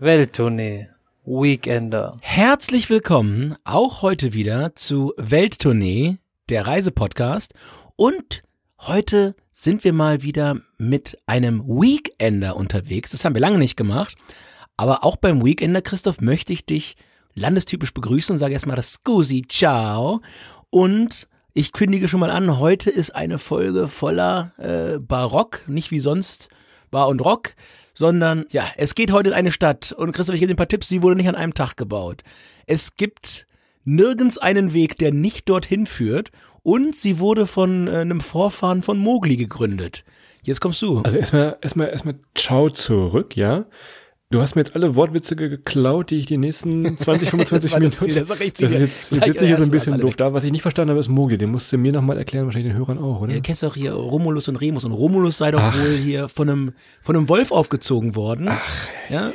Welttournee. Weekender. Herzlich willkommen auch heute wieder zu Welttournee, der Reisepodcast. Und heute sind wir mal wieder mit einem Weekender unterwegs. Das haben wir lange nicht gemacht. Aber auch beim Weekender, Christoph, möchte ich dich landestypisch begrüßen und sage erstmal das Scusi, ciao. Und ich kündige schon mal an, heute ist eine Folge voller äh, Barock, nicht wie sonst Bar und Rock, sondern ja, es geht heute in eine Stadt. Und Christoph, ich gebe dir ein paar Tipps, sie wurde nicht an einem Tag gebaut. Es gibt nirgends einen Weg, der nicht dorthin führt. Und sie wurde von äh, einem Vorfahren von Mowgli gegründet. Jetzt kommst du. Also erstmal, erstmal, erstmal ciao zurück, ja. Du hast mir jetzt alle Wortwitze geklaut, die ich die nächsten 20, 25 Das war das Minuten. Das echt das ist jetzt, jetzt sitze ich jetzt ein bisschen doof da. Was ich nicht verstanden habe, ist Mogli. Den musst du mir nochmal erklären, wahrscheinlich den Hörern auch, oder? Du kennst doch hier Romulus und Remus und Romulus sei doch wohl hier von einem, von einem Wolf aufgezogen worden. Ach. Ja.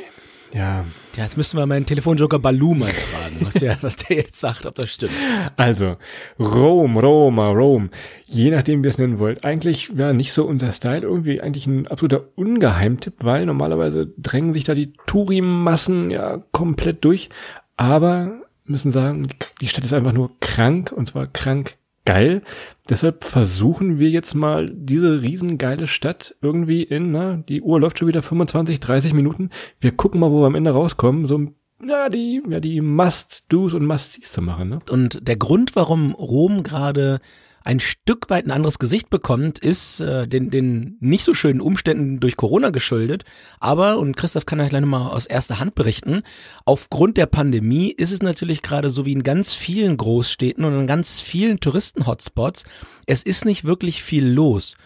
Ja. Ja, jetzt müssten wir meinen Telefonjoker Balu mal fragen, was der, was der jetzt sagt, ob das stimmt. Also, Rom, Roma, Rom. Je nachdem, wie ihr es nennen wollt. Eigentlich, ja, nicht so unser Style. Irgendwie eigentlich ein absoluter Ungeheimtipp, weil normalerweise drängen sich da die Touri-Massen ja komplett durch. Aber müssen sagen, die Stadt ist einfach nur krank und zwar krank geil. Deshalb versuchen wir jetzt mal diese riesengeile Stadt irgendwie in, na, die Uhr läuft schon wieder 25, 30 Minuten. Wir gucken mal, wo wir am Ende rauskommen. So, ja, die, ja, die Must-Dos und Must-Sees zu machen, ne? Und der Grund, warum Rom gerade ein Stück weit ein anderes Gesicht bekommt, ist äh, den, den nicht so schönen Umständen durch Corona geschuldet. Aber, und Christoph kann euch gleich nochmal aus erster Hand berichten, aufgrund der Pandemie ist es natürlich gerade so wie in ganz vielen Großstädten und in ganz vielen Touristen-Hotspots, es ist nicht wirklich viel los.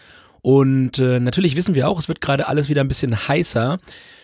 Und äh, natürlich wissen wir auch, es wird gerade alles wieder ein bisschen heißer.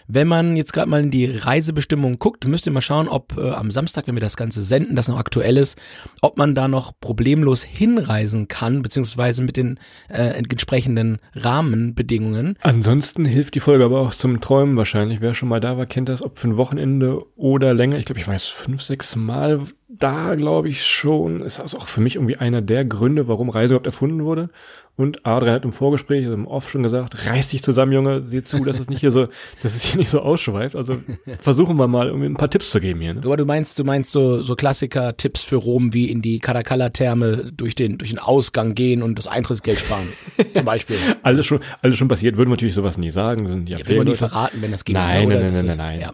Wenn man jetzt gerade mal in die Reisebestimmung guckt, müsst ihr mal schauen, ob äh, am Samstag, wenn wir das Ganze senden, das noch aktuell ist, ob man da noch problemlos hinreisen kann, beziehungsweise mit den äh, entsprechenden Rahmenbedingungen. Ansonsten hilft die Folge aber auch zum Träumen wahrscheinlich. Wer schon mal da war, kennt das, ob für ein Wochenende oder länger. Ich glaube, ich weiß fünf, sechs Mal da, glaube ich schon. Ist also auch für mich irgendwie einer der Gründe, warum Reise überhaupt erfunden wurde. Und Adrian hat im Vorgespräch, also im Off schon gesagt, reiß dich zusammen, Junge, sieh zu, dass es nicht hier so, dass es hier nicht so ausschweift. Also versuchen wir mal irgendwie ein paar Tipps zu geben hier. Ne? Aber du meinst, du meinst so, so Klassiker-Tipps für Rom wie in die Caracalla-Therme durch den, durch den Ausgang gehen und das Eintrittsgeld sparen. zum Beispiel. Alles schon, alles schon passiert, würden wir natürlich sowas nie sagen. Das sind ja, Ja, will man Fehler. verraten, wenn das geht. Nein, nein, nein, nein, nein, nein.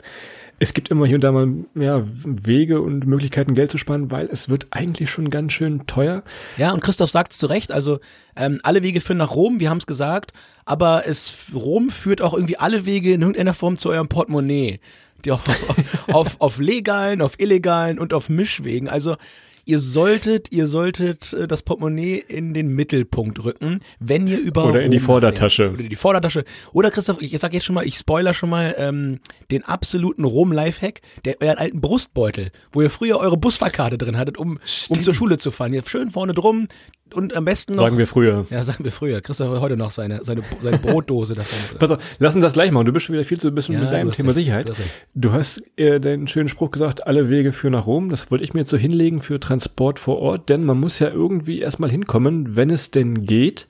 Es gibt immer hier und da mal ja, Wege und Möglichkeiten, Geld zu sparen, weil es wird eigentlich schon ganz schön teuer. Ja, und Christoph sagt es zu Recht, also ähm, alle Wege führen nach Rom, wir haben es gesagt, aber es Rom führt auch irgendwie alle Wege in irgendeiner Form zu eurem Portemonnaie. Die auf, auf, auf, auf legalen, auf illegalen und auf Mischwegen. Also ihr solltet, ihr solltet äh, das Portemonnaie in den Mittelpunkt rücken, wenn ihr über Oder in die Rom Vordertasche. Oder in die Vordertasche. Oder Christoph, ich, sag jetzt schon mal, ich spoiler schon mal ähm, den absoluten Rom-Lifehack, der euren alten Brustbeutel, wo ihr früher eure Busfahrkarte drin hattet, um, um zur Schule zu fahren. Ihr schön vorne drum und am besten noch. Sagen wir früher. ja, sagen wir früher. Christoph hat heute noch seine, seine, seine Brotdose davon. Pass auf, lass uns das gleich machen. Du bist schon wieder viel zu bisschen Ja, mit deinem Thema recht, Sicherheit. du hast. Du hast äh, den schönen Spruch gesagt, alle Wege führen nach Rom. Das wollte ich mir jetzt so hinlegen für Transport vor Ort, denn man muss ja irgendwie erstmal hinkommen, wenn es denn geht.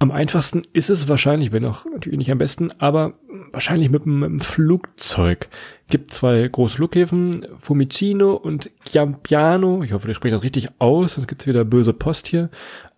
Am einfachsten ist es wahrscheinlich, wenn auch natürlich nicht am besten, aber wahrscheinlich mit mit dem Flugzeug. Gibt zwei große Flughäfen, Fumicino und Chiampiano. Ich hoffe, ich spreche das richtig aus, sonst gibt's wieder böse Post hier.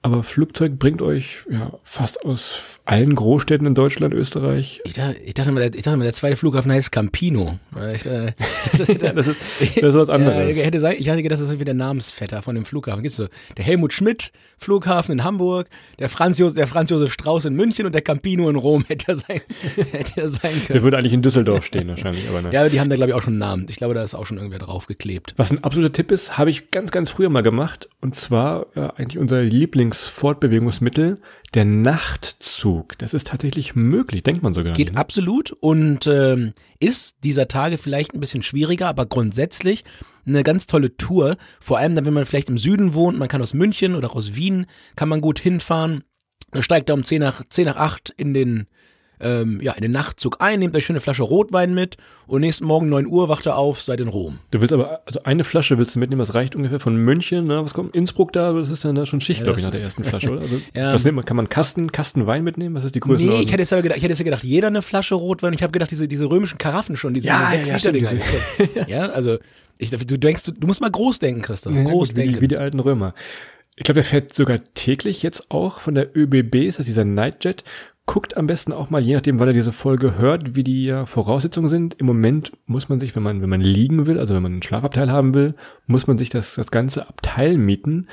Aber Flugzeug bringt euch ja fast aus allen Großstädten in Deutschland, Österreich. Ich dachte, ich dachte mal, der, ich dachte mal, der zweite Flughafen heißt Campino. Ich, äh, das, ist, das ist was anderes. Ja, hätte sein, ich hatte gedacht, das ist irgendwie der Namensvetter von dem Flughafen. Gibt's so der Helmut Schmidt Flughafen in Hamburg, der Franz, Jos der Franz Josef Strauß in München und der Campino in Rom hätte er sein, hätte er sein Der können. würde eigentlich in Düsseldorf stehen wahrscheinlich, aber ne. Ja, aber die die haben da, glaube ich, auch schon einen Namen. Ich glaube, da ist auch schon irgendwer draufgeklebt. Was ein absoluter Tipp ist, habe ich ganz, ganz früher mal gemacht. Und zwar äh, eigentlich unser Lieblingsfortbewegungsmittel, der Nachtzug. Das ist tatsächlich möglich, denkt man sogar. Geht nicht, ne? absolut und ähm, ist dieser Tage vielleicht ein bisschen schwieriger, aber grundsätzlich eine ganz tolle Tour. Vor allem dann, wenn man vielleicht im Süden wohnt, man kann aus München oder aus Wien, kann man gut hinfahren. Dann steigt er um 10 nach, 10 nach 8 in den ähm, ja, in den Nachtzug ein, nehmt euch schöne Flasche Rotwein mit und nächsten Morgen 9 Uhr wacht ihr auf, seid in Rom. Du willst aber, also eine Flasche willst du mitnehmen, das reicht ungefähr von München, ne? was kommt, Innsbruck da, das ist dann da schon Schicht, Ja, glaube ich, nach der ersten Flasche, oder? Also, Ja. Was nimmt man, kann man Kasten, Kasten Wein mitnehmen? Was ist die Größe? Nee, ich hätte jetzt gedacht, ich hätte jetzt gedacht, jeder eine Flasche Rotwein. Ich habe gedacht, diese, diese römischen Karaffen schon, diese, Ja, diese ja, ja, 6 Liter Dinger. ja, also ich, du denkst, du, du musst mal groß denken, Christoph. Ja, groß gut, wie, denken. wie die alten Römer. Ich glaube, der fährt sogar täglich jetzt auch von der ÖBB, ist das dieser Nightjet. Guckt am besten auch mal, je nachdem, wann er diese Folge hört, wie die Voraussetzungen sind. Im Moment muss man sich, wenn man, wenn man liegen will, also wenn man einen Schlafabteil haben will, muss man sich das, das ganze Abteil mieten.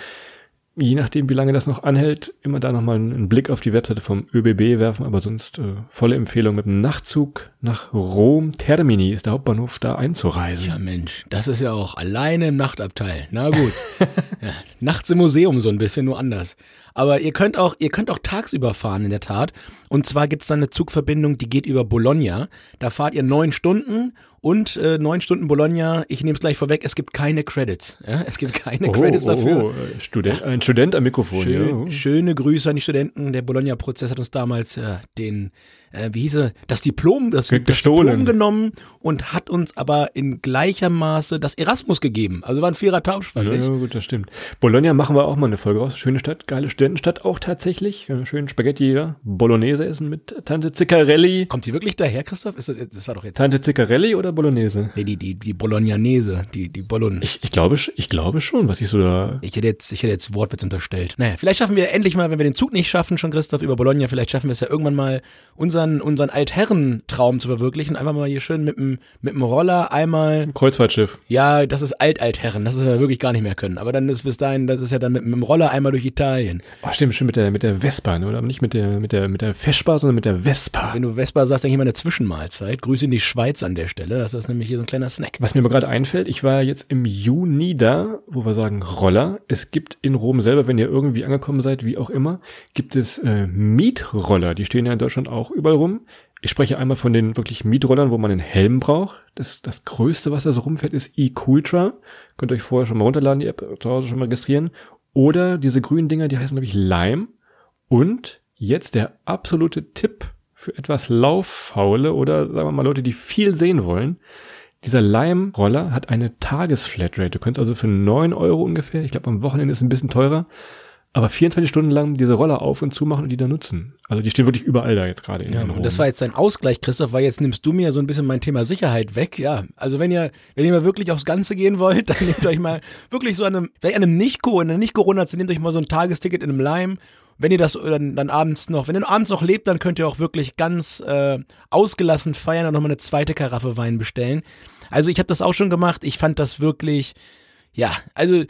Je nachdem, wie lange das noch anhält, immer da nochmal einen Blick auf die Webseite vom ÖBB werfen, aber sonst äh, volle Empfehlung mit dem Nachtzug nach Rom. Termini ist der Hauptbahnhof, da einzureisen. Ja, Mensch, das ist ja auch alleine im Nachtabteil. Na gut. ja, nachts im Museum so ein bisschen, nur anders. Aber ihr könnt auch, ihr könnt auch tagsüber fahren, in der Tat. Und zwar gibt's da eine Zugverbindung, die geht über Bologna. Da fahrt ihr neun Stunden und äh, neun Stunden Bologna. Ich nehme es gleich vorweg, es gibt keine Credits. Ja? Es gibt keine Credits dafür. Oh, äh, Student, ein Student am Mikrofon, Schön, ja. Schöne Grüße an die Studenten. Der Bologna-Prozess hat uns damals äh, den, äh, wie hieß er, das Diplom, das, das. Diplom genommen und hat uns aber in gleicher Maße das Erasmus gegeben. Also war ein fairer Tausch, fand Ja, ich. ja, gut, das stimmt. Bologna machen wir auch mal eine Folge raus. Schöne Stadt, geile Studentenstadt auch tatsächlich. Ja, schön Spaghetti, ja. Bolognese essen mit Tante Ziccarelli. Kommt sie wirklich daher, Christoph? Ist das, das war doch jetzt. Tante Ziccarelli oder Bolognese? Nee, die, die, die Bolognanese, die, die Bologna. Ich, ich glaube, ich glaube schon, was ich so da. Ich hätte jetzt, ich hätte jetzt Wortwitz unterstellt. Naja, vielleicht schaffen wir endlich mal, wenn wir den Zug nicht schaffen, schon Christoph über Bologna, vielleicht schaffen wir es ja irgendwann mal, unseren, unseren Altherrentraum zu verwirklichen. Einfach mal hier schön mit dem, mit dem Roller einmal Kreuzfahrtschiff. Ja, das ist Alt-Altherren, das ist wir wirklich gar nicht mehr können. Aber dann ist bis dahin, das ist ja dann mit, mit dem Roller einmal durch Italien. Oh, stimmt, stimmt, mit der, mit der Vespa, ne? oder? Nicht mit der, mit der, mit der Vespa, sondern mit der Vespa. Wenn du Vespa sagst, denke ich mal eine Zwischenmahlzeit. Grüße in die Schweiz an der Stelle. Das ist nämlich hier so ein kleiner Snack. Was mir aber gerade einfällt, ich war jetzt im Juni da, wo wir sagen Roller. Es gibt in Rom selber, wenn ihr irgendwie angekommen seid, wie auch immer, gibt es äh, Mietroller. Die stehen ja in Deutschland auch überall rum. Ich spreche einmal von den wirklich Mietrollern, wo man einen Helm braucht. Das, das größte, was da so rumfährt, ist e-Cooltra. Könnt ihr euch vorher schon mal runterladen, die App zu Hause schon mal registrieren. Oder diese grünen Dinger, die heißen, glaube ich, Lime. Und jetzt der absolute Tipp für etwas Lauffaule oder sagen wir mal Leute, die viel sehen wollen. Dieser Lime-Roller hat eine Tagesflatrate. Du könntest also für 9 Euro ungefähr, ich glaube am Wochenende ist es ein bisschen teurer, aber 24 Stunden lang diese Roller auf und zu machen und die da nutzen. Also die stehen wirklich überall da jetzt gerade in Ja, und das war jetzt dein Ausgleich, Christoph, weil jetzt nimmst du mir so ein bisschen mein Thema Sicherheit weg. Ja, also wenn ihr, wenn ihr mal wirklich aufs Ganze gehen wollt, dann nehmt euch mal wirklich so an einem, vielleicht an einem Nicht-Co, in einer Nicht-Corona-Zeit, nehmt euch mal so ein Tagesticket in einem Lime. Wenn ihr das dann, dann abends noch, wenn ihr abends noch lebt, dann könnt ihr auch wirklich ganz äh, ausgelassen feiern und nochmal eine zweite Karaffe Wein bestellen. Also ich habe das auch schon gemacht. Ich fand das wirklich, ja, also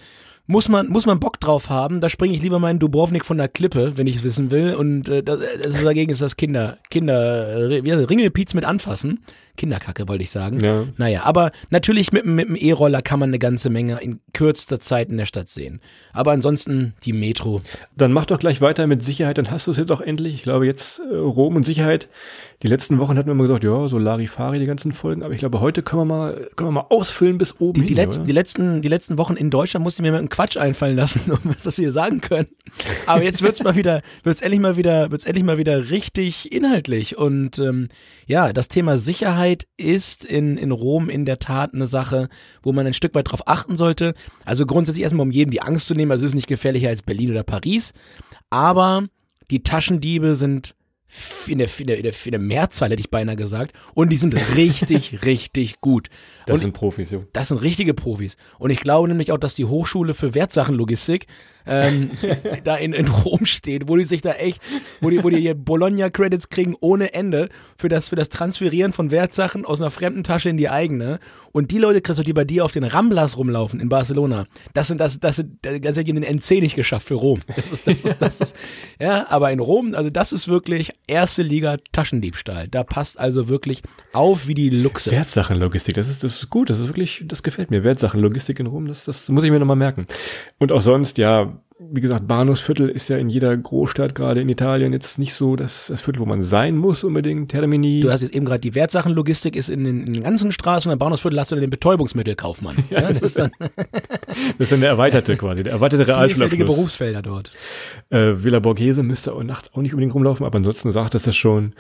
muss man, muss man Bock drauf haben. Da springe ich lieber meinen Dubrovnik von der Klippe, wenn ich es wissen will. Und äh, das, das ist dagegen ist das Kinder, Kinder, äh, wie heißt das? Ringelpiez mit anfassen. Kinderkacke, wollte ich sagen. Ja. Naja, aber natürlich mit, dem- mit dem E-Roller kann man eine ganze Menge in kürzester Zeit in der Stadt sehen. Aber ansonsten die Metro. Dann mach doch gleich weiter mit Sicherheit, dann hast du es jetzt auch endlich. Ich glaube jetzt äh, Rom und Sicherheit. Die letzten Wochen hatten wir immer gesagt, ja, so Larifari, die ganzen Folgen, aber ich glaube, heute können wir mal, können wir mal ausfüllen bis oben Die, hin. die, letzten, oder? die, letzten, die letzten Wochen in Deutschland musste mir mal einen Quatsch einfallen lassen, um was wir hier sagen können. Aber jetzt wird's mal wieder, wird's endlich mal wieder, wird's endlich mal wieder richtig inhaltlich. Und ähm, ja, das Thema Sicherheit ist in, in Rom in der Tat eine Sache, wo man ein Stück weit drauf achten sollte. Also grundsätzlich erstmal, um jedem die Angst zu nehmen. Also es ist nicht gefährlicher als Berlin oder Paris. Aber die Taschendiebe sind in der, in der, in der, Mehrzahl, hätte ich beinahe gesagt. Und die sind richtig, richtig gut. das und sind Profis, jo. das sind richtige Profis. Und ich glaube nämlich auch, dass die Hochschule für Wertsachenlogistik ähm, da in, in Rom steht, wo die sich da echt, wo die, wo die hier Bologna-Credits kriegen ohne Ende für das, für das Transferieren von Wertsachen aus einer fremden Tasche in die eigene. Und die Leute, Christoph, die bei dir auf den Ramblas rumlaufen in Barcelona, das sind, das, das sind, das hat den NC nicht geschafft für Rom. Das ist, das ist, das ist, ja, aber in Rom, also das ist wirklich erste Liga Taschendiebstahl. Da passt also wirklich auf wie die Luchse. Wertsachenlogistik, das ist, das ist gut, das ist wirklich, das gefällt mir. Wertsachenlogistik in Rom, das, das muss ich mir nochmal merken. Und auch sonst, ja, um, wie gesagt, Bahnhofsviertel ist ja in jeder Großstadt, gerade in Italien, jetzt nicht so das, das Viertel, wo man sein muss unbedingt. Termini. Du hast jetzt eben gerade die Wertsachenlogistik ist in den, in den ganzen Straßen und im Bahnhofsviertel hast du den Betäubungsmittelkaufmann. Ja, das, ist dann das ist dann der erweiterte quasi, der erweiterte Realschulabschluss. Berufsfelder dort. Äh, Villa Borghese müsste auch nachts auch nicht unbedingt rumlaufen, aber ansonsten sagt das ja schon,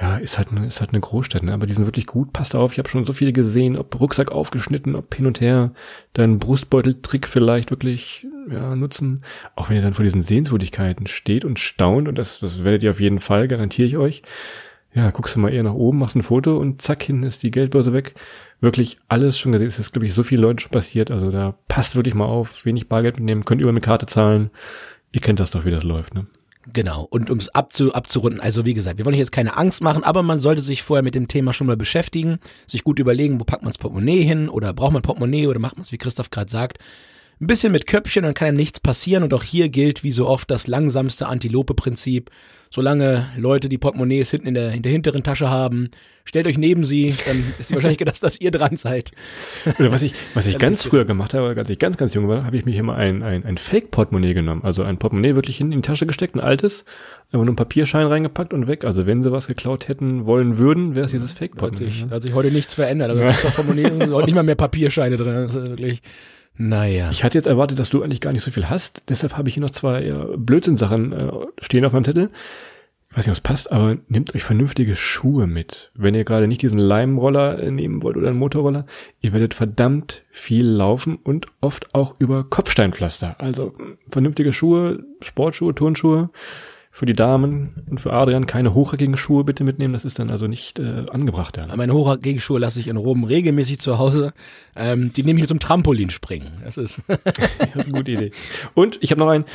ja, ist halt, eine, ist halt eine Großstadt, ne? aber die sind wirklich gut. Passt auf, ich habe schon so viele gesehen, ob Rucksack aufgeschnitten, ob hin und her, deinen Brustbeuteltrick vielleicht wirklich ja, nutzen. Auch wenn ihr dann vor diesen Sehenswürdigkeiten steht und staunt, und das, das werdet ihr auf jeden Fall, garantiere ich euch. Ja, guckst du mal eher nach oben, machst ein Foto und zack, hinten ist die Geldbörse weg. Wirklich alles schon gesehen. Es ist, glaube ich, so vielen Leuten schon passiert. Also da passt wirklich mal auf, wenig Bargeld mitnehmen, könnt über eine Karte zahlen. Ihr kennt das doch, wie das läuft, ne? Genau. Und um es abzu, abzurunden, also wie gesagt, wir wollen euch jetzt keine Angst machen, aber man sollte sich vorher mit dem Thema schon mal beschäftigen, sich gut überlegen, wo packt man das Portemonnaie hin oder braucht man Portemonnaie oder macht man es, wie Christoph gerade sagt, ein bisschen mit Köpfchen, dann kann einem nichts passieren und auch hier gilt wie so oft das langsamste Antilope-Prinzip. Solange Leute die Portemonnaies hinten in der, in der hinteren Tasche haben, stellt euch neben sie, dann ist die Wahrscheinlichkeit, dass, dass ihr dran seid. Oder was ich, was ich ganz früher gemacht habe, als ich ganz, ganz jung war, habe ich mich immer ein, ein, ein Fake-Portemonnaie genommen. Also ein Portemonnaie wirklich hinten in die Tasche gesteckt, ein altes, einfach nur ein Papierschein reingepackt und weg. Also wenn sie was geklaut hätten wollen würden, wäre es dieses Hat Fake-Portemonnaie. sich, hat sich heute nichts verändert. Also das Portemonnaie sind heute nicht mal mehr Papierscheine drin. Das ist wirklich, naja. Ich hatte jetzt erwartet, dass du eigentlich gar nicht so viel hast. Deshalb habe ich hier noch zwei ja, Blödsinnsachen äh, stehen auf meinem Zettel. Ich weiß nicht, ob es passt, aber nehmt euch vernünftige Schuhe mit. Wenn ihr gerade nicht diesen Leimroller äh, nehmen wollt oder einen Motorroller, ihr werdet verdammt viel laufen und oft auch über Kopfsteinpflaster. Also mh, vernünftige Schuhe, Sportschuhe, Turnschuhe. Für die Damen und für Adrian keine hochhackigen Schuhe bitte mitnehmen. Das ist dann also nicht äh, angebracht. Ja. Meine Hochgegenschuhe lasse ich in Rom regelmäßig zu Hause. Ähm, die nehme ich zum Trampolinspringen. Das ist Das ist eine gute Idee. Und ich habe noch einen,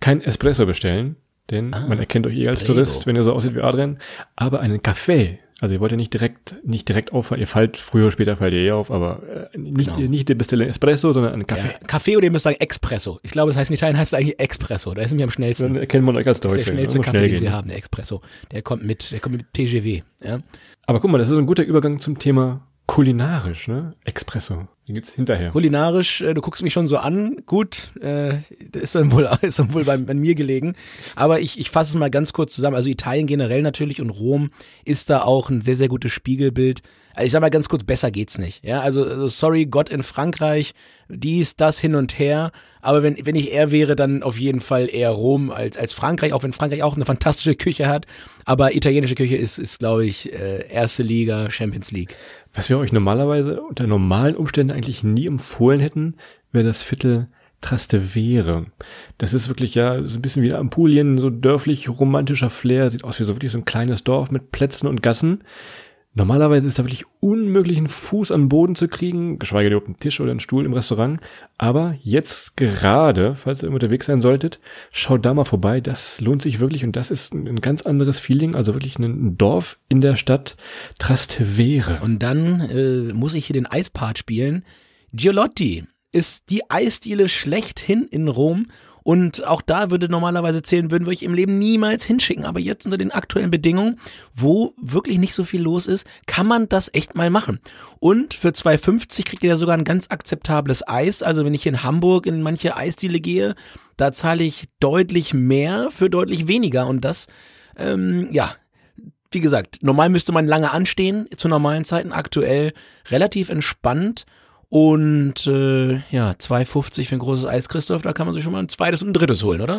kein Espresso bestellen, denn man erkennt euch eh als Prego. Tourist, wenn ihr so aussieht wie Adrian, aber einen Kaffee. Also ihr wollt ja nicht direkt, nicht direkt auffallen, ihr fallt früher oder später fallt ihr eh auf, aber äh, nicht, Genau. nicht der bestelle Espresso, sondern einen Kaffee. ja, Kaffee oder ihr müsst sagen Espresso. Ich glaube, das heißt in Italien heißt es eigentlich Espresso. Da ist nämlich am schnellsten. Dann erkennt man euch als Das ist Deutsche. der schnellste Kaffee, schnell den sie haben, der Espresso. Der kommt mit, der kommt mit TGW. Ja. Aber guck mal, das ist ein guter Übergang zum Thema kulinarisch, ne? Espresso. Den gibt's hinterher. Kulinarisch, äh, du guckst mich schon so an. Gut, äh, ist dann wohl, ist dann wohl bei, bei mir gelegen. Aber ich, ich fasse es mal ganz kurz zusammen. Also Italien generell natürlich und Rom ist da auch ein sehr, sehr gutes Spiegelbild. Also ich sag mal ganz kurz, besser geht's nicht. Ja, also, also sorry, Gott in Frankreich, dies, das hin und her. Aber wenn, wenn ich er wäre, dann auf jeden Fall eher Rom als, als Frankreich, auch wenn Frankreich auch eine fantastische Küche hat. Aber italienische Küche ist, ist glaube ich, äh, erste Liga, Champions League. Was wir euch normalerweise unter normalen Umständen eigentlich nie empfohlen hätten, wäre das Viertel Trastevere. Das ist wirklich ja so ein bisschen wie Ampulien, so dörflich romantischer Flair, sieht aus wie so wirklich so ein kleines Dorf mit Plätzen und Gassen. Normalerweise ist da wirklich unmöglich, einen Fuß an den Boden zu kriegen, geschweige denn auf einen Tisch oder einen Stuhl im Restaurant. Aber jetzt gerade, falls ihr unterwegs sein solltet, schaut da mal vorbei. Das lohnt sich wirklich und das ist ein ein ganz anderes Feeling. Also wirklich ein Dorf in der Stadt Trastevere. Und dann äh, muss ich hier den Eispart spielen. Giolotti ist die Eisdiele schlechthin in Rom. Und auch da würde normalerweise zählen, würden wir euch im Leben niemals hinschicken. Aber jetzt unter den aktuellen Bedingungen, wo wirklich nicht so viel los ist, kann man das echt mal machen. Und für 2,50 kriegt ihr da sogar ein ganz akzeptables Eis. Also wenn ich in Hamburg in manche Eisdiele gehe, da zahle ich deutlich mehr für deutlich weniger. Und das, ähm, ja, wie gesagt, normal müsste man lange anstehen zu normalen Zeiten, aktuell relativ entspannt. Und äh, ja, 2,50 für ein großes Eis, Christoph, da kann man sich schon mal ein zweites und ein drittes holen, oder?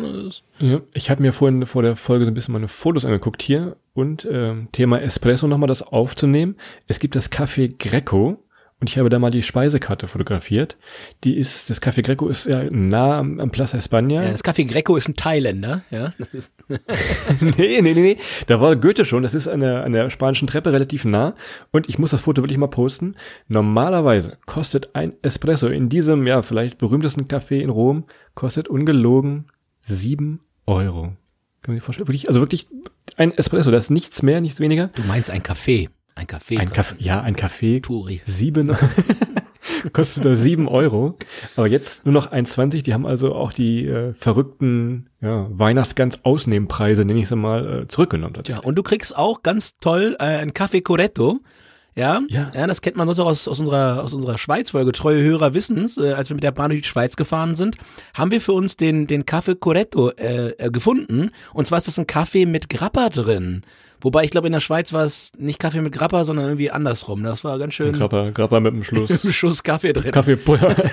Ja, ich habe mir vorhin vor der Folge so ein bisschen meine Fotos angeguckt hier und ähm, Thema Espresso nochmal das aufzunehmen. Es gibt das Café Greco und ich habe da mal die Speisekarte fotografiert. Die ist, das Café Greco ist ja nah am, am Plaza España. Ja, das Café Greco ist ein Thailänder, ja. Das ist, nee, nee, nee, nee. Da war Goethe schon. Das ist an der, an der spanischen Treppe relativ nah. Und ich muss das Foto wirklich mal posten. Normalerweise kostet ein Espresso in diesem, ja, vielleicht berühmtesten Café in Rom, kostet ungelogen sieben Euro. Kann man sich vorstellen? Wirklich, also wirklich ein Espresso, das ist nichts mehr, nichts weniger. du meinst ein Café. Ein Café. Ein Kaffee, ja, ein Kaffee. Turi. Sieben. kostet da sieben Euro. Aber jetzt nur noch 1,20. Die haben also auch die äh, verrückten ja, Weihnachtsgans Ausnehmpreise, nenne ich sie mal, äh, zurückgenommen. Ja, und du kriegst auch ganz toll äh, ein Café Coretto. Ja, Ja. ja, das kennt man sonst auch aus, aus unserer, aus unserer Schweiz-Folge. Treue Hörer wissen's, äh, als wir mit der Bahn durch die Schweiz gefahren sind, haben wir für uns den, den Café Coretto äh, äh, gefunden. Und zwar ist das ein Kaffee mit Grappa drin. Wobei ich glaube, in der Schweiz war es nicht Kaffee mit Grappa, sondern irgendwie andersrum. Das war ganz schön Grappa, Grappa mit dem Schluss. ein Schuss Kaffee drin. Kaffeepuller.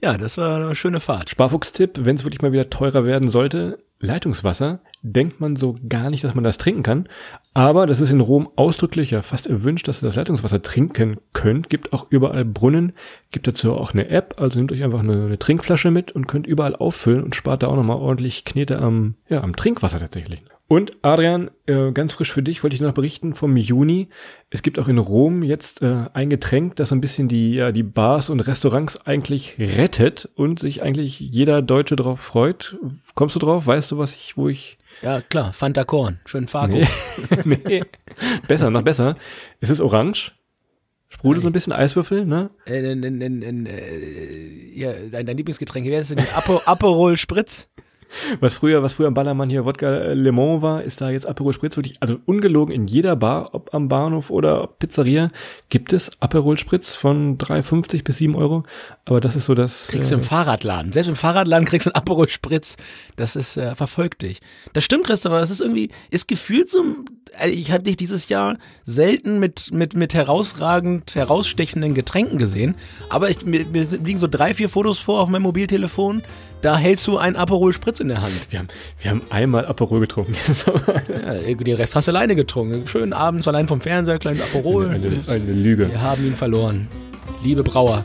Ja, das war eine schöne Fahrt. Sparfuchstipp, wenn es wirklich mal wieder teurer werden sollte, Leitungswasser, denkt man so gar nicht, dass man das trinken kann. Aber das ist in Rom ausdrücklich ja fast erwünscht, dass ihr das Leitungswasser trinken könnt. Gibt auch überall Brunnen, gibt dazu auch eine App, also nehmt euch einfach eine, eine Trinkflasche mit und könnt überall auffüllen und spart da auch nochmal ordentlich Knete am, ja, am Trinkwasser tatsächlich. Und Adrian, äh, ganz frisch für dich wollte ich noch berichten vom Juni. Es gibt auch in Rom jetzt äh, ein Getränk, das so ein bisschen die, ja, die Bars und Restaurants eigentlich rettet und sich eigentlich jeder Deutsche drauf freut. Kommst du drauf? Weißt du, was ich, wo ich Ja, klar, Fanta Korn, schön Fargo. Nee. nee. Besser, noch besser. Es ist orange. Sprudelt so ein bisschen Eiswürfel, ne? Äh, in, in, in, in, äh, ja, dein, dein Lieblingsgetränk, wie heißt es denn? Apo, Aperol Spritz? Was früher, was früher am Ballermann hier Wodka äh, Le Mans war, ist da jetzt Aperol Spritz wirklich, also ungelogen in jeder Bar, ob am Bahnhof oder Pizzeria, gibt es Aperol Spritz von 3,50 bis 7 Euro. Aber das ist so das. Kriegst du im Fahrradladen. Selbst im Fahrradladen kriegst du einen Aperol Spritz. Das ist, äh, verfolgt dich. Das stimmt, Christopher, das ist irgendwie, ist gefühlt so, äh, ich hatte dich dieses Jahr selten mit, mit, mit herausragend, herausstechenden Getränken gesehen. Aber ich, mir, mir liegen so drei, vier Fotos vor auf meinem Mobiltelefon. Da hältst du einen Aperol Spritz in der Hand. wir, haben, wir haben einmal Aperol getrunken. Ja, den Rest hast du alleine getrunken. Schön abends allein vom Fernseher, kleines Aperol. eine, eine Lüge. Wir haben ihn verloren. Liebe Brauer.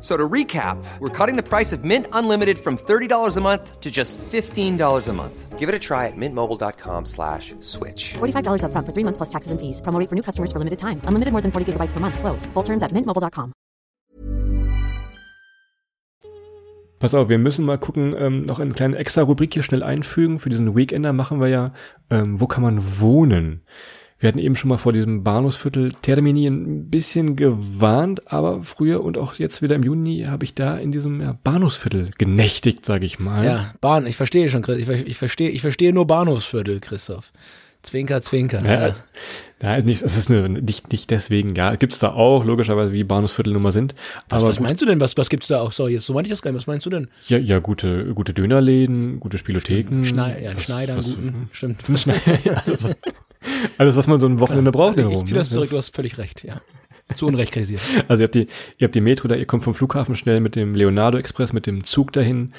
So to recap, we're cutting the price of Mint Unlimited from $30 a month to just $15 a month. Give it a try at mintmobile.com slash switch. $45 upfront for three months plus taxes and fees. Promo for new customers for limited time. Unlimited more than 40 gigabytes per month. Slows. Full terms at mintmobile.com. Pass auf, wir müssen mal gucken, ähm, noch eine kleine extra Rubrik hier schnell einfügen. Für diesen Weekender machen wir ja, ähm, wo kann man wohnen? Wir hatten eben schon mal vor diesem Bahnhofsviertel Termini ein bisschen gewarnt, aber früher und auch jetzt wieder im Juni habe ich da in diesem ja, Bahnhofsviertel genächtigt, sage ich mal. Ja, Bahn, ich verstehe schon, Chris. Ich, ich verstehe, ich verstehe nur Bahnhofsviertel, Christoph. Zwinker, zwinker. Ja, Ja. ja, nicht, es ist nur nicht, nicht deswegen, ja, gibt's da auch, logischerweise, wie Bahnhofsviertel nun mal sind. Was, aber was meinst du denn? Was, was gibt's da auch? So, jetzt so meinte ich das gar nicht. Was meinst du denn? ja, ja, gute, gute Dönerläden, gute Spielotheken. Schnei ja, Was- Schneider, was- guten. Stimmt. ja, alles, was, alles, was man so ein Wochenende braucht. in Ich, ich zieh das ne? zurück, du hast völlig recht, ja. Zu Unrecht kritisiert. Also ihr habt die, ihr habt die Metro da, ihr kommt vom Flughafen schnell mit dem Leonardo Express, mit dem Zug dahin,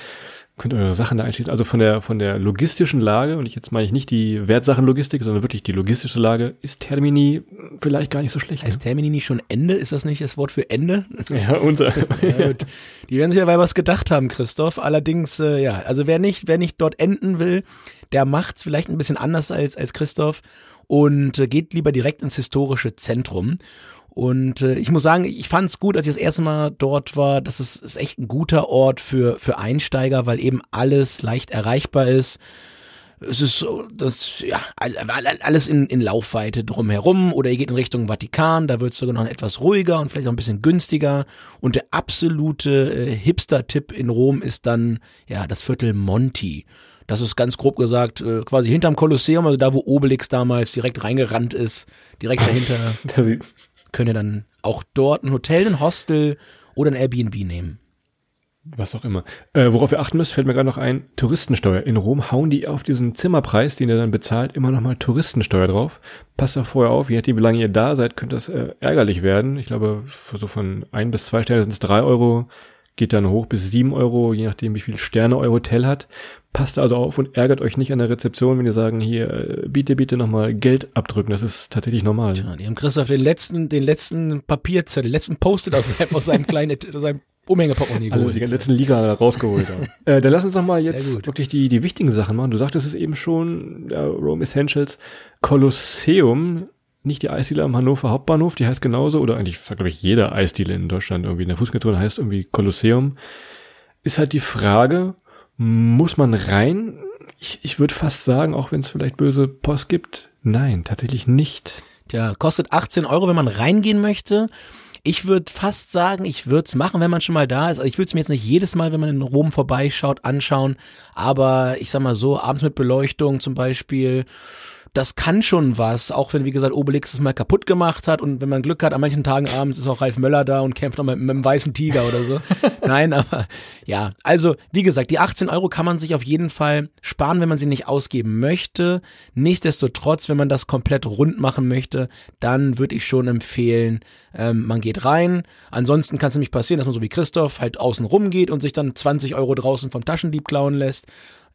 könnt eure Sachen da einschließen. Also von der, von der logistischen Lage, und ich jetzt meine ich nicht die Wertsachenlogistik, sondern wirklich die logistische Lage, ist Termini vielleicht gar nicht so schlecht. Heißt Termini nicht schon Ende? Ist das nicht das Wort für Ende? ne? Ja, unser, Ja. Die werden sich ja bei was gedacht haben, Christoph. Allerdings, äh, ja, also wer nicht, wer nicht dort enden will, der macht's vielleicht ein bisschen anders als, als Christoph und äh, geht lieber direkt ins historische Zentrum. Und äh, ich muss sagen, ich fand's gut, als ich das erste Mal dort war. Das ist, ist echt ein guter Ort für, für Einsteiger, weil eben alles leicht erreichbar ist. Es ist so, das, ja, all- all- alles in, in Laufweite drumherum oder ihr geht in Richtung Vatikan, da wird es sogar noch etwas ruhiger und vielleicht auch ein bisschen günstiger. Und der absolute äh, Hipster-Tipp in Rom ist dann, ja, das Viertel Monti. Das ist ganz grob gesagt äh, quasi hinterm Kolosseum, also da, wo Obelix damals direkt reingerannt ist, direkt dahinter könnt ihr dann auch dort ein Hotel, ein Hostel oder ein Airbnb nehmen. was auch immer. Äh, worauf ihr achten müsst, fällt mir gerade noch ein, Touristensteuer. In Rom hauen die auf diesen Zimmerpreis, den ihr dann bezahlt, immer nochmal Touristensteuer drauf. Passt da vorher auf, je nachdem, wie lange ihr da seid, könnte das äh, ärgerlich werden. Ich glaube, so von ein bis zwei Sterne sind es drei Euro, geht dann hoch bis sieben Euro, je nachdem, wie viele Sterne euer Hotel hat. Passt also auf und ärgert euch nicht an der Rezeption, wenn die sagen, hier, äh, bitte, bitte nochmal Geld abdrücken. Das ist tatsächlich normal. Ja, die haben Christoph den letzten, den letzten Papierzettel, den letzten Post-it aus, seinem- aus seinem kleinen, aus seinem Umhänge Portemonnaie Also geholt. die letzten Liga rausgeholt haben. äh, dann lass uns doch mal Sehr jetzt wirklich die, die wichtigen Sachen machen. Du sagtest es eben schon, ja, Rome Essentials, Kolosseum, nicht die Eisdiele am Hannover Hauptbahnhof, die heißt genauso, oder eigentlich, glaube ich, jede Eisdiele in Deutschland irgendwie in der Fußgängerzone heißt irgendwie Kolosseum. Ist halt die Frage, muss man rein? Ich, ich würde fast sagen, auch wenn es vielleicht böse Post gibt, nein, tatsächlich nicht. Tja, kostet 18 Euro, wenn man reingehen möchte. Ich würde fast sagen, ich würde es machen, wenn man schon mal da ist. Also ich würde es mir jetzt nicht jedes Mal, wenn man in Rom vorbeischaut, anschauen. Aber ich sag mal so, abends mit Beleuchtung zum Beispiel, das kann schon was. Auch wenn, wie gesagt, Obelix es mal kaputt gemacht hat. Und wenn man Glück hat, an manchen Tagen abends ist auch Ralf Möller da und kämpft noch mit, mit einem weißen Tiger oder so. Nein, aber ja. Also, wie gesagt, die 18 Euro kann man sich auf jeden Fall sparen, wenn man sie nicht ausgeben möchte. Nichtsdestotrotz, wenn man das komplett rund machen möchte, dann würde ich schon empfehlen, ähm, man geht rein. Ansonsten kann es nämlich passieren, dass man so wie Christoph halt außen rum geht und sich dann 20 Euro draußen vom Taschendieb klauen lässt.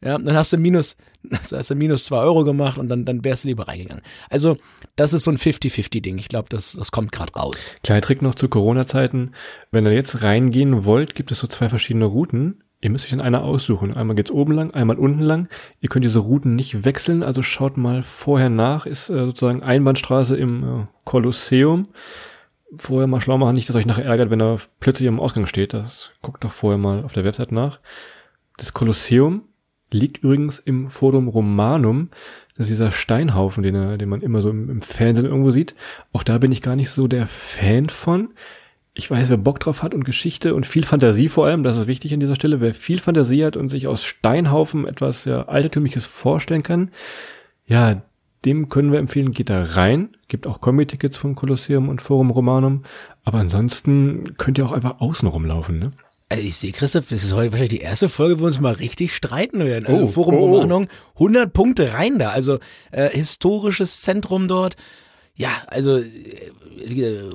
Ja, dann hast du minus, hast du minus zwei Euro gemacht und dann, dann wärst du lieber reingegangen. Also, das ist so ein 50-50-Ding. Ich glaube, das, das kommt gerade raus. Kleiner Trick noch zu Corona-Zeiten. Wenn ihr jetzt reingehen wollt, gibt es so zwei verschiedene Routen. Ihr müsst euch dann eine aussuchen. Einmal geht's oben lang, einmal unten lang. Ihr könnt diese Routen nicht wechseln, also schaut mal vorher nach. Ist äh, sozusagen Einbahnstraße im äh, Kolosseum. Vorher mal schlau machen, nicht, dass euch nachher ärgert, wenn er plötzlich am Ausgang steht. Das guckt doch vorher mal auf der Website nach. Das Kolosseum liegt übrigens im Forum Romanum. Das ist dieser Steinhaufen, den, den man immer so im, im Fernsehen irgendwo sieht. Auch da bin ich gar nicht so der Fan von. Ich weiß, wer Bock drauf hat und Geschichte und viel Fantasie vor allem, das ist wichtig an dieser Stelle, wer viel Fantasie hat und sich aus Steinhaufen etwas ja, Altertümliches vorstellen kann, ja, dem können wir empfehlen, geht da rein. Gibt auch Kombi-Tickets von Kolosseum und Forum Romanum. Aber ansonsten könnt ihr auch einfach außen rumlaufen, ne? Also ich sehe, Christoph, das ist heute wahrscheinlich die erste Folge, wo wir uns mal richtig streiten werden. Oh, also Forum oh. Romanum, 100 Punkte rein da. Also äh, historisches Zentrum dort. Ja, also äh,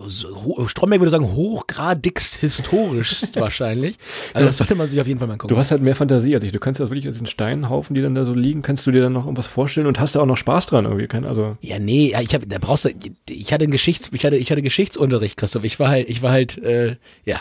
so- Stromberg würde sagen, hochgradigst historischst wahrscheinlich. Also das sollte man sich auf jeden Fall mal gucken. Du hast halt mehr Fantasie als ich. Du kannst ja wirklich aus den Steinhaufen, die dann da so liegen, kannst du dir dann noch irgendwas vorstellen und hast da auch noch Spaß dran irgendwie. Kein, also Ja, nee, ja, ich habe, da brauchst du, ich hatte einen Geschichts, ich hatte, ich hatte Geschichtsunterricht, Christoph. Ich war halt, ich war halt, äh, ja,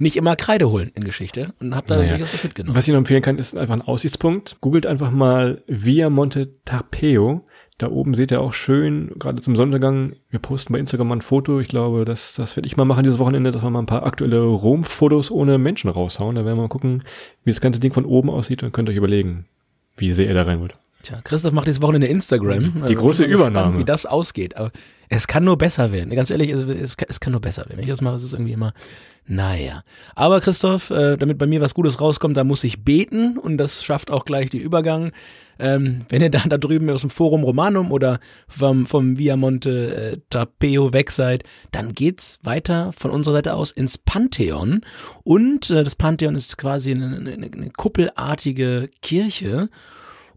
nicht immer Kreide holen in Geschichte und habe da Naja. was mitgenommen. Was ich noch empfehlen kann, ist einfach ein Aussichtspunkt. Googelt einfach mal Via Monte Tapeo. Da oben seht ihr auch schön, gerade zum Sonnenuntergang, wir posten bei Instagram mal ein Foto. Ich glaube, das, das werde ich mal machen dieses Wochenende, dass wir mal ein paar aktuelle Rom-Fotos ohne Menschen raushauen. Da werden wir mal gucken, wie das ganze Ding von oben aussieht und könnt euch überlegen, wie sehr ihr da rein wollt. Tja, Christoph macht dieses Wochenende Instagram. Die große bin mal Übernahme. Gespannt, wie das ausgeht. Aber es kann nur besser werden. Ganz ehrlich, es, es, kann- nur besser werden. Wenn ich das mache, ist es irgendwie immer, naja. Aber Christoph, äh, damit bei mir was Gutes rauskommt, da muss ich beten und das schafft auch gleich die Übergang. Ähm, wenn ihr da, da drüben aus dem Forum Romanum oder vom, vom Viamonte äh, Tapeo weg seid, dann geht's weiter von unserer Seite aus ins Pantheon. Und äh, das Pantheon ist quasi eine, eine, eine kuppelartige Kirche.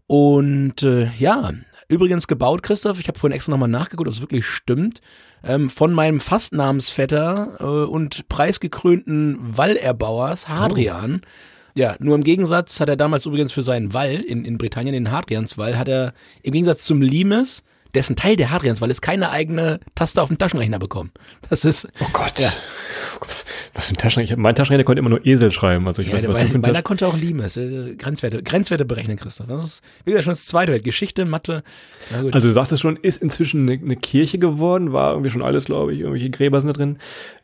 Und äh, ja, übrigens gebaut, Christoph, ich habe vorhin extra nochmal nachgeguckt, ob es wirklich stimmt, ähm, von meinem Fastnamensvetter äh, und preisgekrönten Wallerbauers Hadrian. Ja, nur im Gegensatz hat er damals übrigens für seinen Wall in, in Britannien, den Hadrianswall, hat er im Gegensatz zum Limes, dessen Teil der Hadrianswall ist, keine eigene Taste auf dem Taschenrechner bekommen. Das ist, Oh Gott. Ja. Was, was für ein Taschenrechner? Mein Taschenrechner konnte immer nur Esel schreiben. Also ich ja, weiß was du für ein meiner konnte auch Limes, äh, Grenzwerte, Grenzwerte berechnen, Christoph. Das ist, wie gesagt, schon das zweite Welt. Geschichte, Mathe, na gut. Also du sagtest schon, ist inzwischen eine, eine Kirche geworden, war irgendwie schon alles, glaube ich, irgendwelche Gräber sind da drin.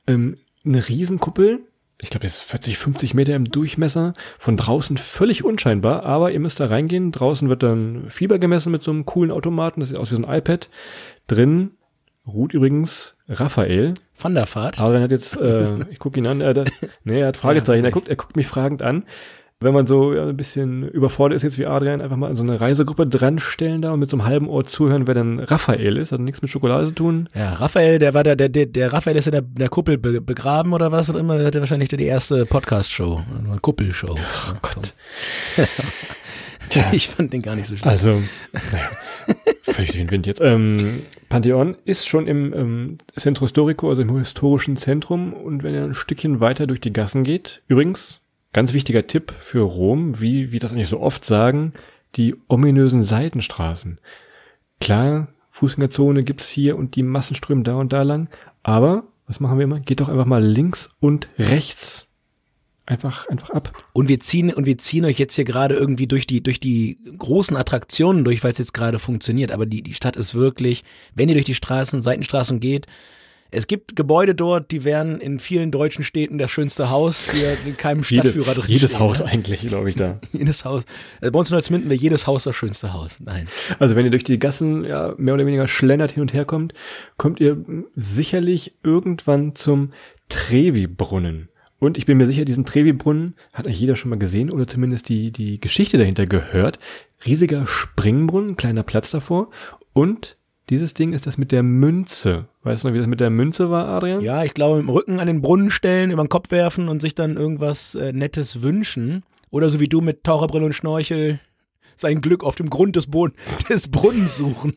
Ähm, eine Riesenkuppel, ich glaube, das ist 40, 50 Meter im Durchmesser, von draußen völlig unscheinbar, aber ihr müsst da reingehen. Draußen wird dann Fieber gemessen mit so einem coolen Automaten, das sieht aus wie so ein iPad. Drin ruht übrigens Raphael. Van der Vaart. Adrian hat jetzt, äh, ich gucke ihn an, er hat, nee, er hat Fragezeichen, er guckt, er guckt mich fragend an. Wenn man so ja, ein bisschen überfordert ist jetzt wie Adrian, einfach mal an so eine Reisegruppe dran stellen da und mit so einem halben Ohr zuhören, wer dann Raphael ist, hat nichts mit Schokolade zu tun. Ja, Raphael, der war der, der, der, der Raphael ist in der, der Kuppel be, begraben oder was auch immer. Der hatte wahrscheinlich die erste Podcast-Show, eine Kuppelshow. Oh Gott. Ich fand den gar nicht so schlimm. Also, naja, völlig durch den Wind jetzt. Ähm, Pantheon ist schon im ähm, Centro Storico, also im historischen Zentrum. Und wenn ihr ein Stückchen weiter durch die Gassen geht, übrigens, ganz wichtiger Tipp für Rom, wie, wie das eigentlich so oft sagen, die ominösen Seitenstraßen. Klar, Fußgängerzone gibt's hier und die Massen strömen da und da lang. Aber, was machen wir immer? Geht doch einfach mal links und rechts einfach, einfach ab. Und wir ziehen, und wir ziehen euch jetzt hier gerade irgendwie durch die, durch die großen Attraktionen durch, weil es jetzt gerade funktioniert. Aber die, die Stadt ist wirklich, wenn ihr durch die Straßen, Seitenstraßen geht, es gibt Gebäude dort, die wären in vielen deutschen Städten das schönste Haus, die in keinem Stadtführer Jede, drin jedes stehen, Haus ne? eigentlich, glaube ich, da. Jedes Haus. Also bei uns in Holzminden wäre jedes Haus das schönste Haus. Nein. Also wenn ihr durch die Gassen ja, mehr oder weniger schlendert hin und her kommt, kommt ihr sicherlich irgendwann zum Trevi-Brunnen. Und ich bin mir sicher, diesen Trevi-Brunnen hat eigentlich jeder schon mal gesehen oder zumindest die, die Geschichte dahinter gehört. Riesiger Springbrunnen, kleiner Platz davor. Und dieses Ding ist das mit der Münze. Weißt du noch, wie das mit der Münze war, Adrian? Ja, ich glaube, im Rücken an den Brunnen stellen, über den Kopf werfen und sich dann irgendwas äh, Nettes wünschen. Oder so wie du mit Taucherbrille und Schnorchel sein Glück auf dem Grund des, Boden, des Brunnens suchen.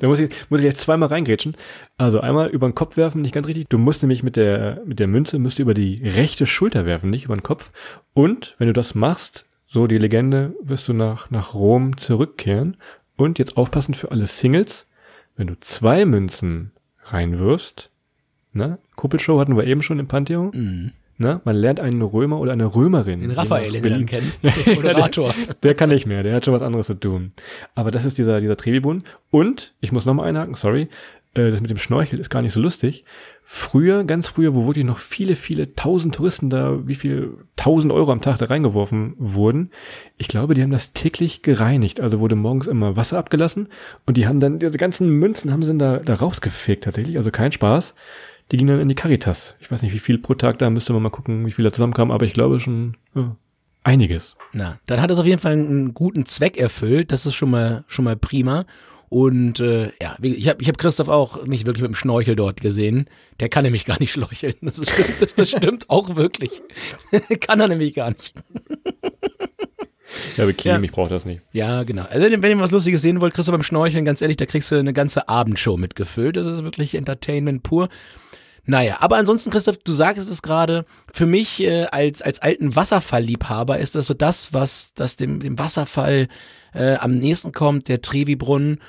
Da muss ich, muss ich jetzt zweimal reingrätschen. Also einmal über den Kopf werfen, nicht ganz richtig. Du musst nämlich mit der, mit der Münze, musst du über die rechte Schulter werfen, nicht über den Kopf. Und wenn du das machst, so die Legende, wirst du nach, nach Rom zurückkehren. Und jetzt aufpassen für alle Singles. Wenn du zwei Münzen reinwirfst, ne? Kuppelshow hatten wir eben schon im Pantheon. Ne? Man lernt einen Römer oder eine Römerin. Den Raphael, den kennen. Moderator. der kann nicht mehr, der hat schon was anderes zu tun. Aber das ist dieser, dieser Trevi-Brunnen. Und, ich muss nochmal einhaken, sorry, äh, das mit dem Schnorchel ist gar nicht so lustig. Früher, ganz früher, wo wirklich noch viele, viele tausend Touristen da, wie viel tausend Euro am Tag da reingeworfen wurden, ich glaube, die haben das täglich gereinigt. Also wurde morgens immer Wasser abgelassen und die haben dann, diese ganzen Münzen haben sie dann da, da rausgefegt tatsächlich, also kein Spaß. Die gingen dann in die Caritas. Ich weiß nicht, wie viel pro Tag da, müsste man mal gucken, wie viel da zusammenkamen, aber ich glaube schon ja, einiges. Na, dann hat es auf jeden Fall einen guten Zweck erfüllt. Das ist schon mal schon mal prima. Und äh, ja, ich habe ich hab Christoph auch nicht wirklich mit dem Schnorchel dort gesehen. Der kann nämlich gar nicht schnorcheln. Das stimmt, das, das stimmt auch wirklich. kann er nämlich gar nicht. Ja, Bikini, Ja. ich brauche das nicht. Ja, genau. Also wenn ihr was Lustiges sehen wollt, Christoph beim Schnorcheln, ganz ehrlich, da kriegst du eine ganze Abendshow mitgefüllt. Das ist wirklich Entertainment pur. Naja, aber ansonsten, Christoph, du sagst es gerade, für mich äh, als, als alten Wasserfallliebhaber ist das so das, was das dem, dem Wasserfall äh, am nächsten kommt, der Trevi-Brunnen.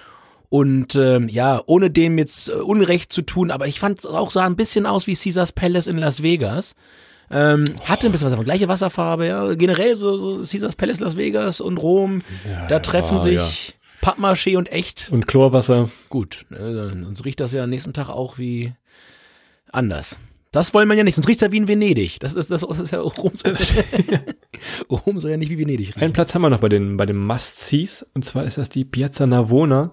Und ähm, ja, ohne dem jetzt äh, Unrecht zu tun, aber ich fand es auch sah ein bisschen aus wie Caesars Palace in Las Vegas. Ähm, hatte ein bisschen was, aber gleiche Wasserfarbe, ja. Generell so, so Caesars Palace Las Vegas und Rom, da treffen ja, sich Pappmaché und echt. Und Chlorwasser. Gut, äh, sonst riecht das ja am nächsten Tag auch wie anders. Das wollen wir ja nicht, sonst riecht es ja wie in Venedig. Das ist, das, das ist ja Rom soll, Rom soll ja nicht wie Venedig Einen riechen. Platz haben wir noch bei den, bei den Must-Sees. Und zwar ist das die Piazza Navona.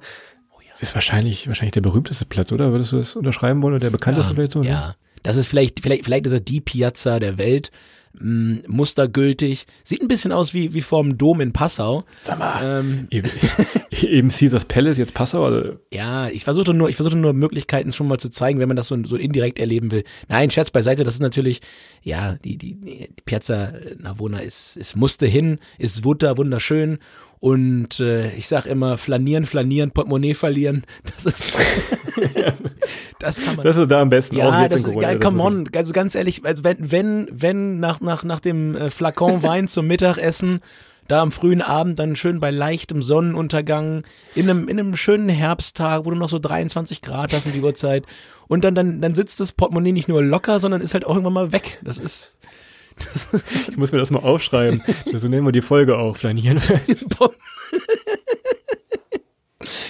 Ist wahrscheinlich, wahrscheinlich der berühmteste Platz, oder? Würdest du das unterschreiben wollen? Oder der bekannteste vielleicht so? ne? Ja, das ist vielleicht, vielleicht, vielleicht ist er die Piazza der Welt. Mh, mustergültig. Sieht ein bisschen aus wie, wie vorm Dom in Passau. Sag mal. Ähm, Eben, eben Caesars Palace, jetzt Passau. Also, Ja, ich versuchte nur, ich versuchte nur Möglichkeiten schon mal zu zeigen, wenn man das so, so indirekt erleben will. Nein, Scherz beiseite, das ist natürlich, ja, die, die, die Piazza Navona ist, ist musste hin, ist wunder, wunderschön. Und äh, ich sag immer, flanieren, flanieren, Portemonnaie verlieren. Das ist, das kann man. das ist da am besten. auch ja, jetzt das in ist Corona. geil, Das come ist- on, also ganz ehrlich, also wenn, wenn, wenn nach, nach, nach dem äh, Flakon Wein zum Mittagessen, da am frühen Abend dann schön bei leichtem Sonnenuntergang, in einem, in einem schönen Herbsttag, wo du noch so 23 Grad hast um die Uhrzeit, und dann, dann, dann sitzt das Portemonnaie nicht nur locker, sondern ist halt auch irgendwann mal weg. Das ist, Ich muss mir das mal aufschreiben. so nennen wir die Folge auch. Flanieren.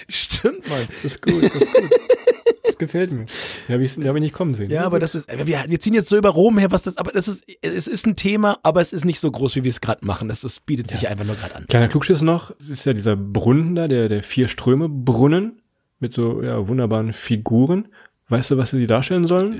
stimmt, Mann. Das ist gut, das ist gut. Das gefällt mir. Ja, hab ich, hab ich nicht kommen sehen. Ja, aber das ist, wir, wir ziehen jetzt so über Rom her, was das, aber das ist, es ist ein Thema, aber es ist nicht so groß, wie wir es gerade machen. Das, das bietet sich einfach nur gerade an. Kleiner Klugschiss noch, es ist ja dieser Brunnen da, der, der Vier-Ströme-Brunnen mit so ja, wunderbaren Figuren. Weißt du, was sie darstellen sollen?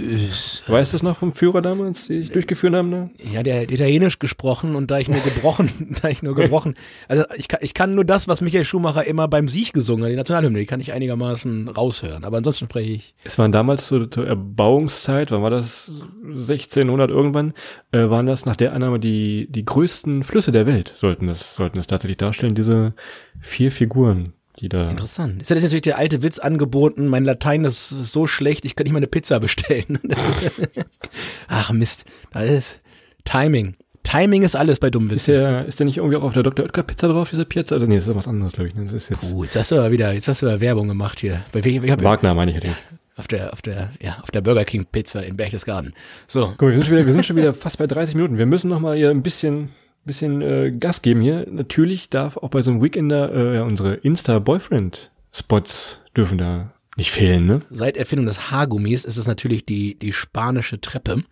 Weißt du es noch vom Führer damals, die ich durchgeführt haben? Da? Ja, der hat Italienisch gesprochen und da ich nur gebrochen, da ich nur gebrochen, also ich kann, ich kann nur das, was Michael Schumacher immer beim Sieg gesungen hat, die Nationalhymne, die kann ich einigermaßen raushören. Aber ansonsten spreche ich. Es waren damals so zur Erbauungszeit, wann war das? 1600 irgendwann, äh, waren das nach der Annahme die, die größten Flüsse der Welt, sollten es, sollten es tatsächlich darstellen, diese vier Figuren, da. Interessant. Jetzt hat jetzt natürlich der alte Witz angeboten, mein Latein ist so schlecht, ich kann nicht mal eine Pizza bestellen. Ach Mist, das ist Timing. Timing ist alles bei dummen Ist Witzen. der, ist der nicht irgendwie auch auf der Dr. Oetker Pizza drauf, dieser Pizza? Also nee, das ist was anderes, glaube ich. ne? Das ist jetzt Puh, jetzt hast du aber wieder, jetzt hast du aber Werbung gemacht hier. Bei welcher, welcher, Wagner, meine ich. hätte ich. Auf der, auf der, ja, auf der Burger King Pizza in Berchtesgaden. So. Guck wir sind schon wieder, wir sind schon wieder fast bei 30 Minuten. Wir müssen noch mal hier ein bisschen, bisschen äh, Gas geben hier. Natürlich darf auch bei so einem Weekender äh, unsere Insta-Boyfriend-Spots dürfen da nicht fehlen, ne? Seit Erfindung des Haargummis ist es natürlich die, die spanische Treppe.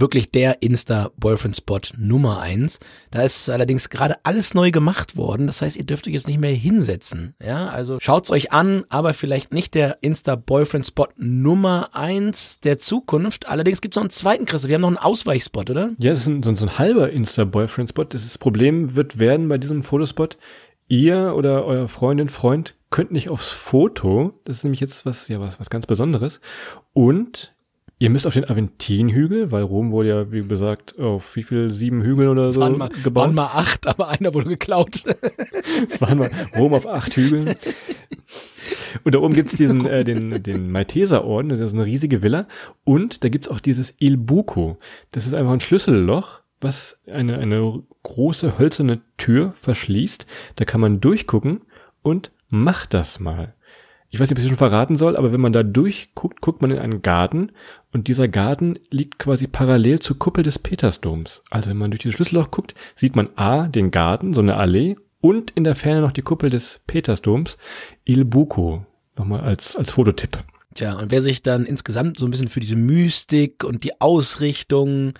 Wirklich der Insta-Boyfriend-Spot Nummer eins. Da ist allerdings gerade alles neu gemacht worden. Das heißt, ihr dürft euch jetzt nicht mehr hinsetzen. Ja, also schaut's euch an, aber vielleicht nicht der Insta-Boyfriend-Spot Nummer eins der Zukunft. Allerdings gibt's noch einen zweiten, Christoph. Wir haben noch einen Ausweichspot, oder? Ja, das ist ein, so, ein- halber Insta-Boyfriend-Spot. Das Problem wird werden bei diesem Fotospot. Ihr oder euer Freundin, Freund könnt nicht aufs Foto. Das ist nämlich jetzt was, ja, was, was ganz Besonderes. Und ihr müsst auf den Aventinhügel, weil Rom wurde ja, wie gesagt, auf wie viel, sieben Hügeln oder so waren, mal, gebaut. waren mal acht, aber einer wurde geklaut. Es waren mal Rom auf acht Hügeln. Und da oben gibt's diesen, äh, den, den Malteserorden, das ist eine riesige Villa. Und da gibt's auch dieses Il Buco. Das ist einfach ein Schlüsselloch, was eine, eine große hölzerne Tür verschließt. Da kann man durchgucken und macht das mal. Ich weiß nicht, ob ich es schon verraten soll, aber wenn man da durchguckt, guckt man in einen Garten und dieser Garten liegt quasi parallel zur Kuppel des Petersdoms. Also wenn man durch dieses Schlüsselloch guckt, sieht man A, den Garten, so eine Allee und in der Ferne noch die Kuppel des Petersdoms, Il Buco. Nochmal als, als Fototipp. Tja, und wer sich dann insgesamt so ein bisschen für diese Mystik und die Ausrichtung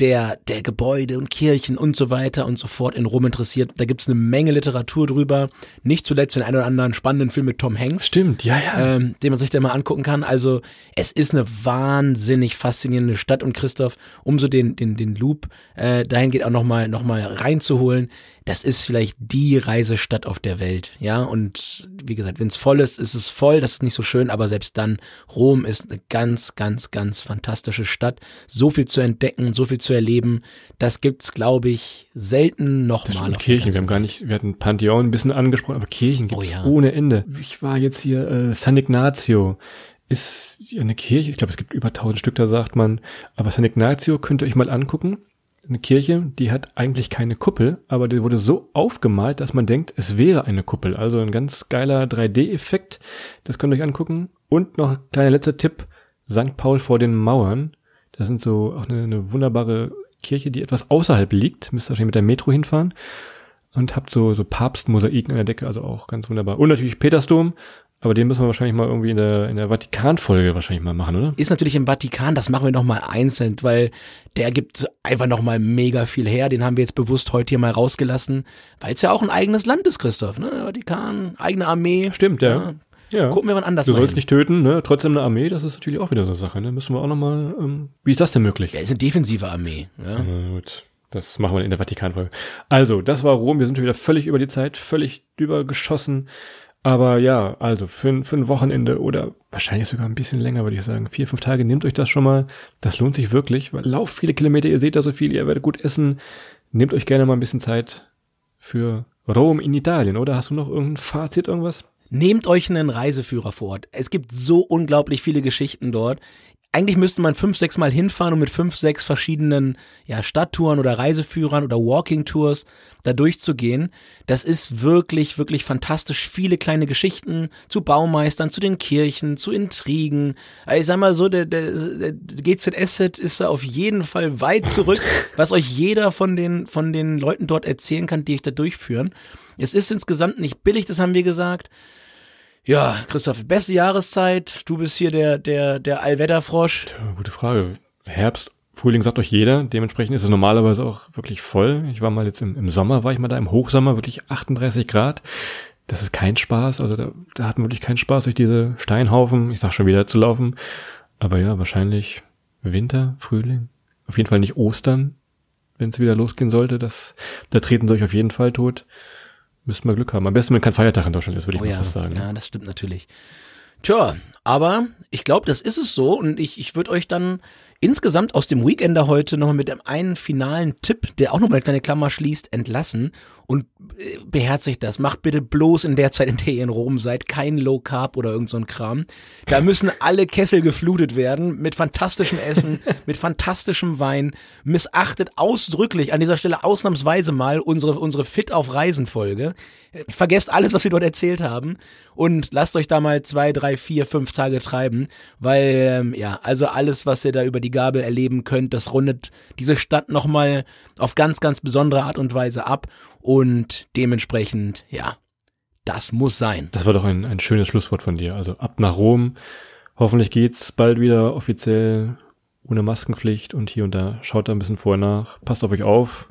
der, der Gebäude und Kirchen und so weiter und so fort in Rom interessiert, da gibt's eine Menge Literatur drüber. Nicht zuletzt den einen oder anderen spannenden Film mit Tom Hanks. Stimmt, ja, ja. Ähm, den man sich da mal angucken kann. Also es ist eine wahnsinnig faszinierende Stadt und Christoph, um so den, den, den Loop äh, dahin geht auch nochmal noch mal reinzuholen. Das ist vielleicht die Reisestadt auf der Welt, ja. Und wie gesagt, wenn es voll ist, ist es voll. Das ist nicht so schön, aber selbst dann, Rom ist eine ganz, ganz, ganz fantastische Stadt. So viel zu entdecken, so viel zu erleben. Das gibt's, glaube ich, selten nochmal. Kirchen, wir haben gar nicht, wir hatten Pantheon ein bisschen angesprochen, aber Kirchen gibt's Oh ja. ohne Ende. Ich war jetzt hier, äh, San Ignazio ist ja eine Kirche, ich glaube, es gibt über tausend Stück, da sagt man, aber San Ignazio könnt ihr euch mal angucken. Eine Kirche, die hat eigentlich keine Kuppel, aber die wurde so aufgemalt, dass man denkt, es wäre eine Kuppel. Also ein ganz geiler 3D-Effekt. Das könnt ihr euch angucken. Und noch ein kleiner letzter Tipp. St. Paul vor den Mauern. Das sind so auch eine, eine wunderbare Kirche, die etwas außerhalb liegt. Müsst ihr wahrscheinlich mit der Metro hinfahren und habt so, so Papstmosaiken an der Decke, also auch ganz wunderbar. Und natürlich Petersdom, aber den müssen wir wahrscheinlich mal irgendwie in der, in der Vatikan-Folge wahrscheinlich mal machen, oder? ist natürlich im Vatikan, das machen wir nochmal einzeln, weil der gibt einfach nochmal mega viel her. Den haben wir jetzt bewusst heute hier mal rausgelassen, weil es ja auch ein eigenes Land ist, Christoph. Ne? Vatikan, eigene Armee. Stimmt, ja. Ja. Gucken wir wann anders Du mal sollst hin. nicht töten, ne? Trotzdem eine Armee, das ist natürlich auch wieder so eine Sache, ne? Müssen wir auch nochmal, ähm, wie ist das denn möglich? Der ist eine defensive Armee. Ja? Na gut, das machen wir in der Vatikanfolge. Also, das war Rom. Wir sind schon wieder völlig über die Zeit, völlig drüber geschossen. Aber ja, also für, für ein Wochenende oder wahrscheinlich sogar ein bisschen länger, würde ich sagen. Vier, fünf Tage, nehmt euch das schon mal. Das lohnt sich wirklich, weil lauft viele Kilometer, ihr seht da so viel, ihr werdet gut essen. Nehmt euch gerne mal ein bisschen Zeit für Rom in Italien, oder? Hast du noch irgendein Fazit, irgendwas? Nehmt euch einen Reiseführer vor Ort. Es gibt so unglaublich viele Geschichten dort. Eigentlich müsste man fünf, sechs Mal hinfahren und mit fünf, sechs verschiedenen ja, Stadttouren oder Reiseführern oder Walking-Tours da durchzugehen. Das ist wirklich, wirklich fantastisch. Viele kleine Geschichten zu Baumeistern, zu den Kirchen, zu Intrigen. Ich sag mal so, der, der, der GZS-Set ist da auf jeden Fall weit zurück, was euch jeder von den, von den Leuten dort erzählen kann, die euch da durchführen. Es ist insgesamt nicht billig, das haben wir gesagt. Ja, Christoph, beste Jahreszeit. Du bist hier der, der, der Allwetterfrosch. Ja, gute Frage. Herbst, Frühling sagt euch jeder. Dementsprechend ist es normalerweise auch wirklich voll. Ich war mal jetzt im, im Sommer, war ich mal da im Hochsommer, wirklich 38 Grad. Das ist kein Spaß. Also da, da hat man wirklich keinen Spaß durch diese Steinhaufen. Ich sag schon wieder zu laufen. Aber ja, wahrscheinlich Winter, Frühling. Auf jeden Fall nicht Ostern, wenn es wieder losgehen sollte. Das, da treten sie euch auf jeden Fall tot. Müssten wir Glück haben. Am besten, wenn kein Feiertag in Deutschland ist, würde ich mal fast sagen. Oh ja, das stimmt natürlich. Tja, aber ich glaube, das ist es so und ich, ich würde euch dann insgesamt aus dem Weekender heute nochmal mit einem einen finalen Tipp, der auch nochmal eine kleine Klammer schließt, entlassen. Und äh, beherzigt das. Macht bitte bloß in der Zeit, in der ihr in Rom seid, kein Low Carb oder irgend so ein Kram. Da müssen alle Kessel geflutet werden mit fantastischem Essen, mit fantastischem Wein. Missachtet ausdrücklich an dieser Stelle ausnahmsweise mal unsere, unsere Fit auf Reisen Folge. Vergesst alles, was wir dort erzählt haben und lasst euch da mal zwei, drei, vier, fünf Tage treiben, weil ähm, ja, also alles, was ihr da über die Gabel erleben könnt, das rundet diese Stadt nochmal auf ganz, ganz besondere Art und Weise ab und dementsprechend, ja, das muss sein. Das war doch ein, ein schönes Schlusswort von dir. Also ab nach Rom. Hoffentlich geht's bald wieder offiziell ohne Maskenpflicht und hier und da. Schaut da ein bisschen vorher nach. Passt auf euch auf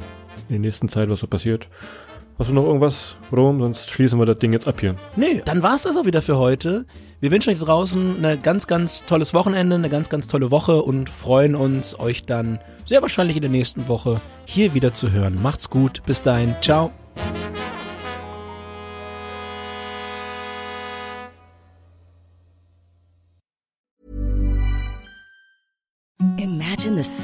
in der nächsten Zeit, was so passiert. Hast du noch irgendwas, Rom? Sonst schließen wir das Ding jetzt ab hier. Nee, dann war's das auch wieder für heute. Wir wünschen euch draußen ein ganz, ganz tolles Wochenende, eine ganz, ganz tolle Woche und freuen uns, euch dann sehr wahrscheinlich in der nächsten Woche hier wieder zu hören. Macht's gut, bis dahin, ciao. Imagine the